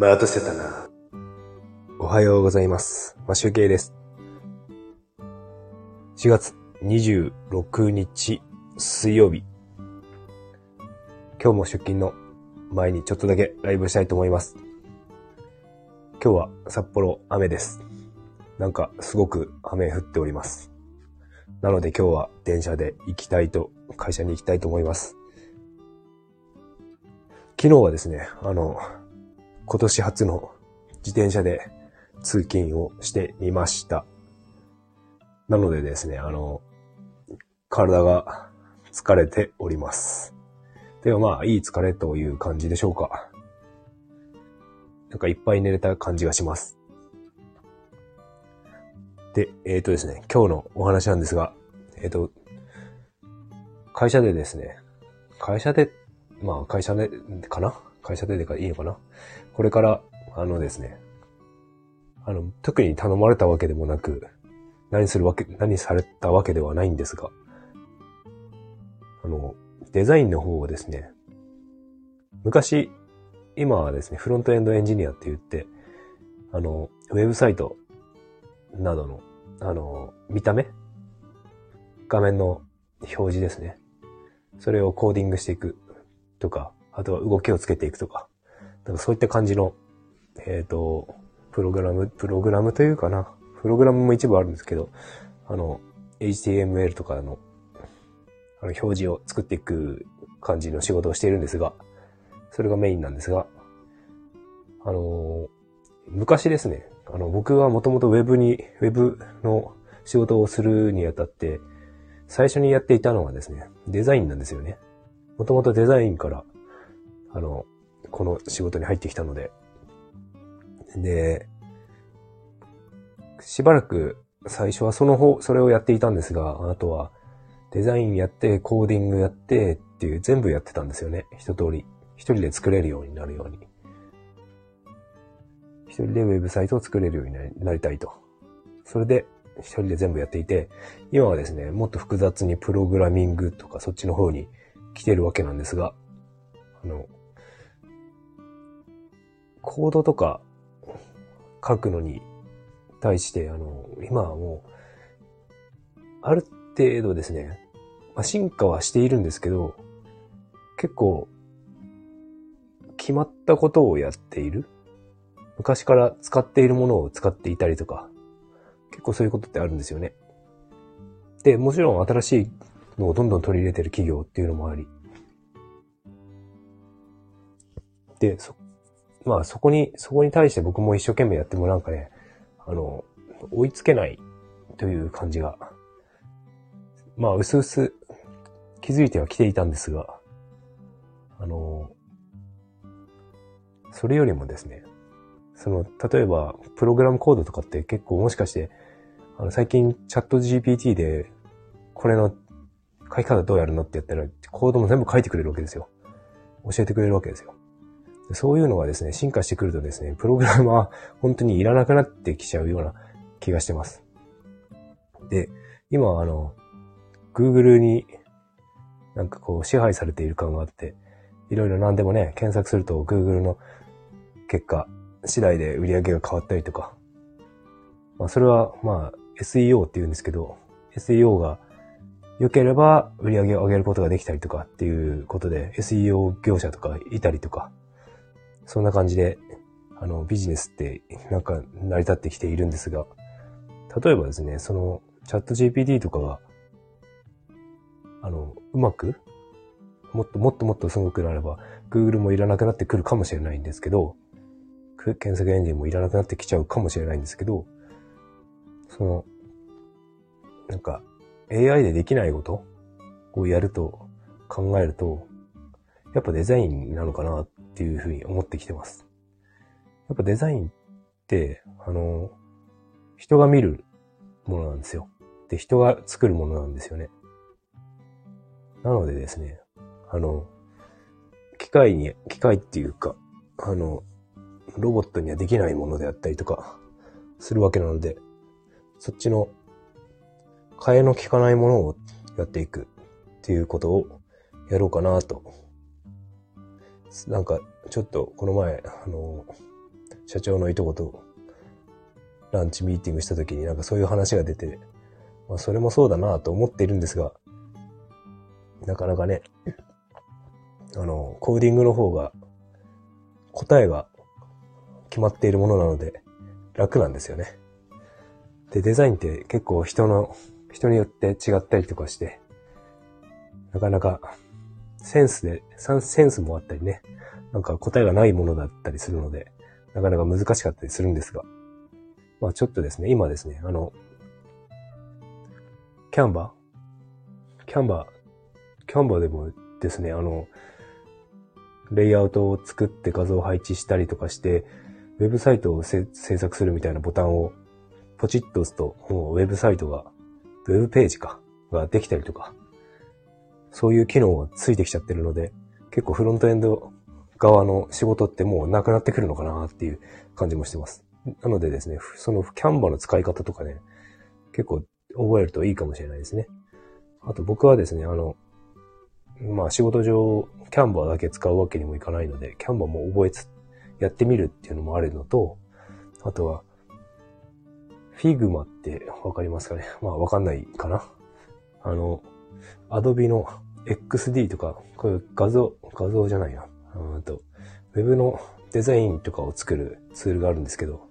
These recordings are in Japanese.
待たせたな。おはようございます。まあ、集計です。4月26日水曜日。今日も出勤の前にちょっとだけライブしたいと思います。今日は札幌雨です。なんかすごく雨降っております。なので今日は電車で行きたいと、会社に行きたいと思います。昨日はですね、あの、今年初の自転車で通勤をしてみました。なのでですね、あの、体が疲れております。でもまあ、いい疲れという感じでしょうか。なんかいっぱい寝れた感じがします。で、えっ、とですね、今日のお話なんですが、えっ、と、会社でですね、会社で、まあ会社で、かな会社ででかいいのかな？これから、あのですね、あの、特に頼まれたわけでもなく、何するわけ、何されたわけではないんですが、あの、デザインの方をですね、昔、今はですね、フロントエンドエンジニアって言って、あの、ウェブサイトなどの、あの、見た目画面の表示ですね。それをコーディングしていくとか、あとは動きをつけていくとか、なんかそういった感じの、えっ、と、プログラム、プログラムというかな。プログラムも一部あるんですけど、あの、HTML とかの、あの、表示を作っていく感じの仕事をしているんですが、それがメインなんですが、あの昔ですね、あの、僕はもともとウェブに、ウェブの仕事をするにあたって、最初にやっていたのはですね、デザインなんですよね。もともとデザインから、あの、この仕事に入ってきたので、で、しばらく最初はその方、それをやっていたんですが、あとはデザインやって、コーディングやってっていう全部やってたんですよね。一通り。一人で作れるようになるように。一人でウェブサイトを作れるようになりたいと。それで一人で全部やっていて、今はですね、もっと複雑にプログラミングとかそっちの方に来てるわけなんですが、あの、コードとか書くのに対して、あの、今はもう、ある程度ですね、まあ、進化はしているんですけど、結構、決まったことをやっている昔から使っているものを使っていたりとか、結構そういうことってあるんですよね。で、もちろん新しいのをどんどん取り入れてる企業っていうのもあり。で、そ、まあそこに、そこに対して僕も一生懸命やってもなんかね、あの、追いつけないという感じが、まあ、うすうす気づいてはきていたんですが、あの、それよりもですね、その、例えば、プログラムコードとかって結構もしかして、あの、最近チャット GPT で、これの書き方どうやるのってやったら、コードも全部書いてくれるわけですよ。教えてくれるわけですよ。そういうのがですね、進化してくるとですね、プログラムは本当にいらなくなってきちゃうような気がしてます。で、今あの、Google になんかこう支配されている感があって、いろいろ何でもね、検索すると Google の結果次第で売り上げが変わったりとか、まあそれはまあ SEO って言うんですけど、SEO が良ければ売り上げを上げることができたりとかっていうことで SEO 業者とかいたりとか、そんな感じで、あの、ビジネスってなんか成り立ってきているんですが、例えばですね、その、チャット GPT とかが、あの、うまく、もっともっともっとすごくなれば、Google もいらなくなってくるかもしれないんですけど、検索エンジンもいらなくなってきちゃうかもしれないんですけど、その、なんか、AI でできないことをやると考えると、やっぱデザインなのかなっっていうふうに思ってきてます。やっぱデザインって、あの、人が見るものなんですよ。で、人が作るものなんですよね。なのでですね、あの、機械に、機械っていうか、あの、ロボットにはできないものであったりとか、するわけなので、そっちの、替えの効かないものをやっていくっていうことをやろうかなと。なんか、ちょっとこの前、あの、社長のいとことランチミーティングした時になんかそういう話が出て、まあそれもそうだなと思っているんですが、なかなかね、あの、コーディングの方が答えが決まっているものなので楽なんですよね。で、デザインって結構人の、人によって違ったりとかして、なかなかセンスで、センスもあったりね、なんか答えがないものだったりするので、なかなか難しかったりするんですが、まあちょっとですね、今ですね、あの、キャンバー？キャンバー、キャンバーでもですね、あの、レイアウトを作って画像を配置したりとかして、ウェブサイトを制作するみたいなボタンをポチッと押すと、もうウェブサイトが、ウェブページか、ができたりとか、そういう機能がついてきちゃってるので、結構フロントエンド側の仕事ってもうなくなってくるのかなっていう感じもしてます。なのでですね、そのキャンバーの使い方とかね、結構覚えるといいかもしれないですね。あと僕はですね、あの、まあ仕事上、 Canva だけ使うわけにもいかないので、 Canva も覚えつ、やってみるっていうのもあるのと、あとは、 Figma ってわかりますかね？まあわかんないかな。あの、 Adobe の XD とか、こういう画像、画像じゃないな。うんと、ウェブのデザインとかを作るツールがあるんですけど、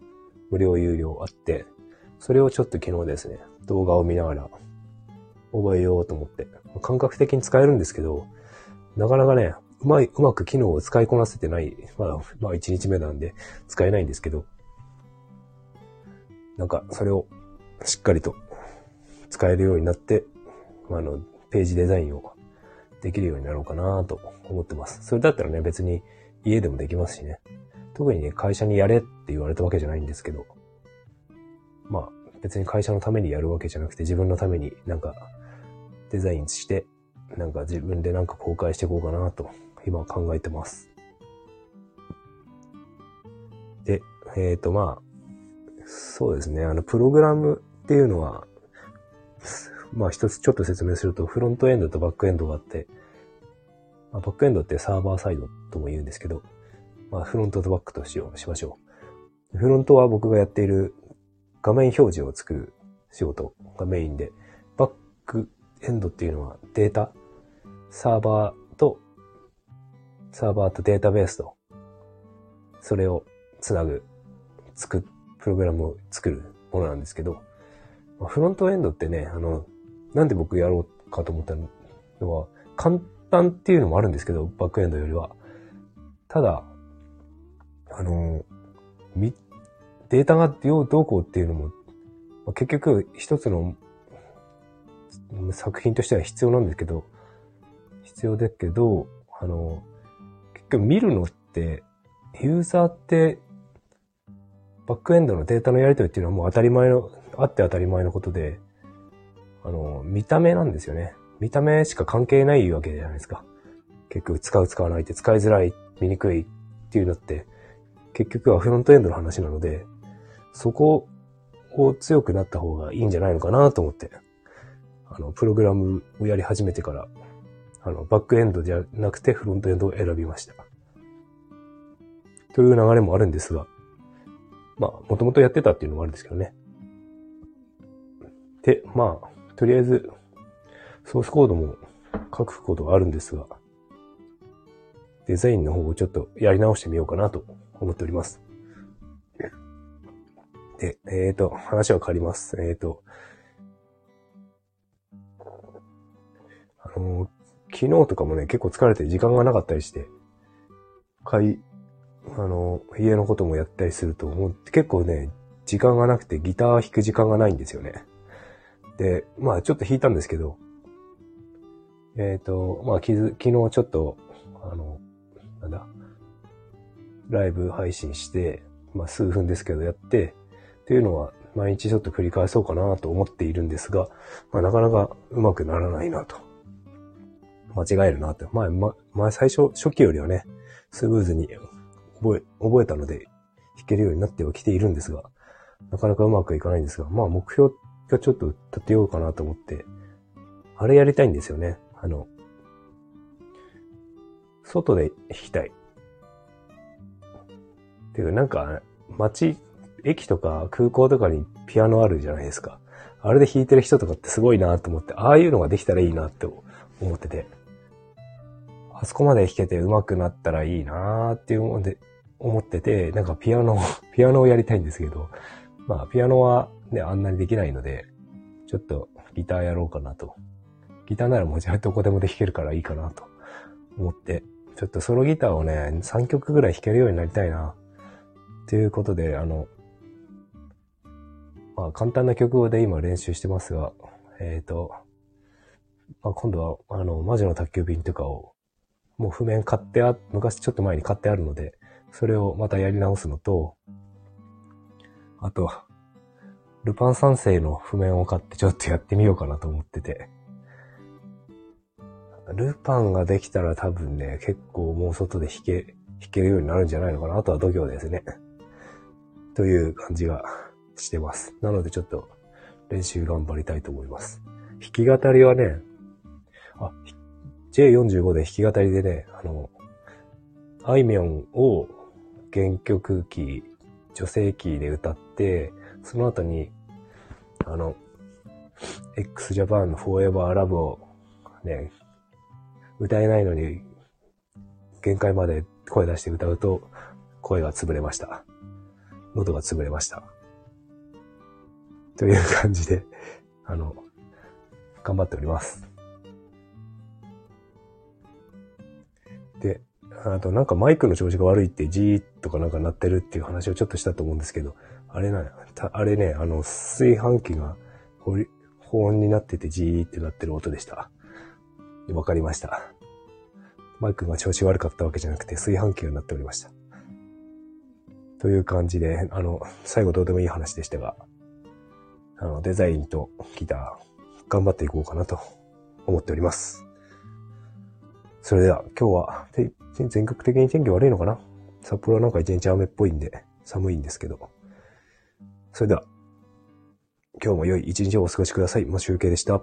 無料有料あって、それをちょっと昨日ですね、動画を見ながら覚えようと思って、感覚的に使えるんですけど、なかなかね、うまい、うまく機能を使いこなせてない、まあ、まあ1日目なんで使えないんですけど、なんかそれをしっかりと使えるようになって、あの、ページデザインをできるようになろうかなと思ってます。それだったらね、別に家でもできますしね。特にね、会社にやれって言われたわけじゃないんですけど、まあ、別に会社のためにやるわけじゃなくて自分のためになんかデザインして、なんか自分でなんか公開していこうかなと今考えてます。で、えっ、ー、とまあ、そうですね、あの、プログラムっていうのは、まあ一つちょっと説明すると、フロントエンドとバックエンドがあって、まあ、バックエンドってサーバーサイドとも言うんですけど、まあフロントとバックとしよう、しましょう。フロントは僕がやっている画面表示を作る仕事がメインで、バックエンドっていうのはデータ、サーバーと、サーバーとデータベースと、それをつなぐ、作、プログラムを作るものなんですけど、フロントエンドってね、あの、なんで僕やろうかと思ったのは、簡単っていうのもあるんですけど、バックエンドよりは。ただ、あの、み、データがどうこうっていうのも、結局一つの作品としては必要なんですけど、必要ですけど、あの、結局見るのって、ユーザーって、バックエンドのデータのやり取りっていうのはもう当たり前の、あって当たり前のことで、あの、見た目なんですよね。見た目しか関係ないわけじゃないですか。結局使う使わないって使いづらい、見にくいっていうのって、結局はフロントエンドの話なので、そこを強くなった方がいいんじゃないのかなと思って、あの、プログラムをやり始めてから、あの、バックエンドじゃなくてフロントエンドを選びました。という流れもあるんですが、まあ、もともとやってたっていうのもあるんですけどね。で、まあ、とりあえず、ソースコードも書くことがあるんですが、デザインの方をちょっとやり直してみようかなと思っております。で、えっ、ー、と、話は変わります。えっ、ー、と、あの、昨日とかもね、結構疲れて時間がなかったりして、かい、あの、家のこともやったりすると、もう結構ね、時間がなくてギター弾く時間がないんですよね。で、まあちょっと弾いたんですけど、えっ、ー、と、まあ昨日ちょっと、あの、なんだ、ライブ配信して、まあ数分ですけどやって、っていうのは毎日ちょっと繰り返そうかなと思っているんですが、まあなかなかうまくならないなと。間違えるなって。前、ま、前最初、初期よりはね、スムーズに覚え、覚えたので弾けるようになってはきているんですが、なかなかうまくいかないんですが、まあ目標がちょっと立てようかなと思って、あれやりたいんですよね。あの、外で弾きたい。ていうかなんか、街、駅とか空港とかにピアノあるじゃないですか。あれで弾いてる人とかってすごいなと思って、ああいうのができたらいいなって思ってて。あそこまで弾けて上手くなったらいいなって思って思ってて、なんかピアノ、ピアノをやりたいんですけど、まあピアノはね、あんなにできないので、ちょっとギターやろうかなと。ギターならもうじゃあどこでもで弾けるからいいかなと思って、ちょっとソロギターをね、3曲ぐらい弾けるようになりたいな。ということで、あの、まあ簡単な曲で今練習してますが、えっ、ー、と、まあ今度はあの、魔女の宅急便とかを、もう譜面買ってあ、昔ちょっと前に買ってあるので、それをまたやり直すのと、あと、ルパン三世の譜面を買ってちょっとやってみようかなと思ってて。ルパンができたら多分ね、結構もう外で弾け、弾けるようになるんじゃないのかな。あとは度胸ですね。という感じがしてます。なのでちょっと練習頑張りたいと思います。弾き語りはね、あ、J45 で弾き語りでね、あの、あいみょんを原曲キー、女性キーで歌って、その後に、あの、x ジャパンの Forever Love をね、歌えないのに、限界まで声出して歌うと、声が潰れました。喉が潰れました。という感じで、あの、頑張っております。で、あとなんかマイクの調子が悪いってジーとかなんか鳴ってるっていう話をちょっとしたと思うんですけど、あれな、あれね、あの、炊飯器が保温になっててジーってなってる音でした。わかりました。マイクが調子悪かったわけじゃなくて炊飯器が鳴っておりました。という感じで、あの、最後どうでもいい話でしたが、あの、デザインとギター、頑張っていこうかなと思っております。それでは、今日は、全国的に天気悪いのかな？札幌はなんか一日雨っぽいんで、寒いんですけど。それでは、今日も良い一日をお過ごしください。もう集計でした。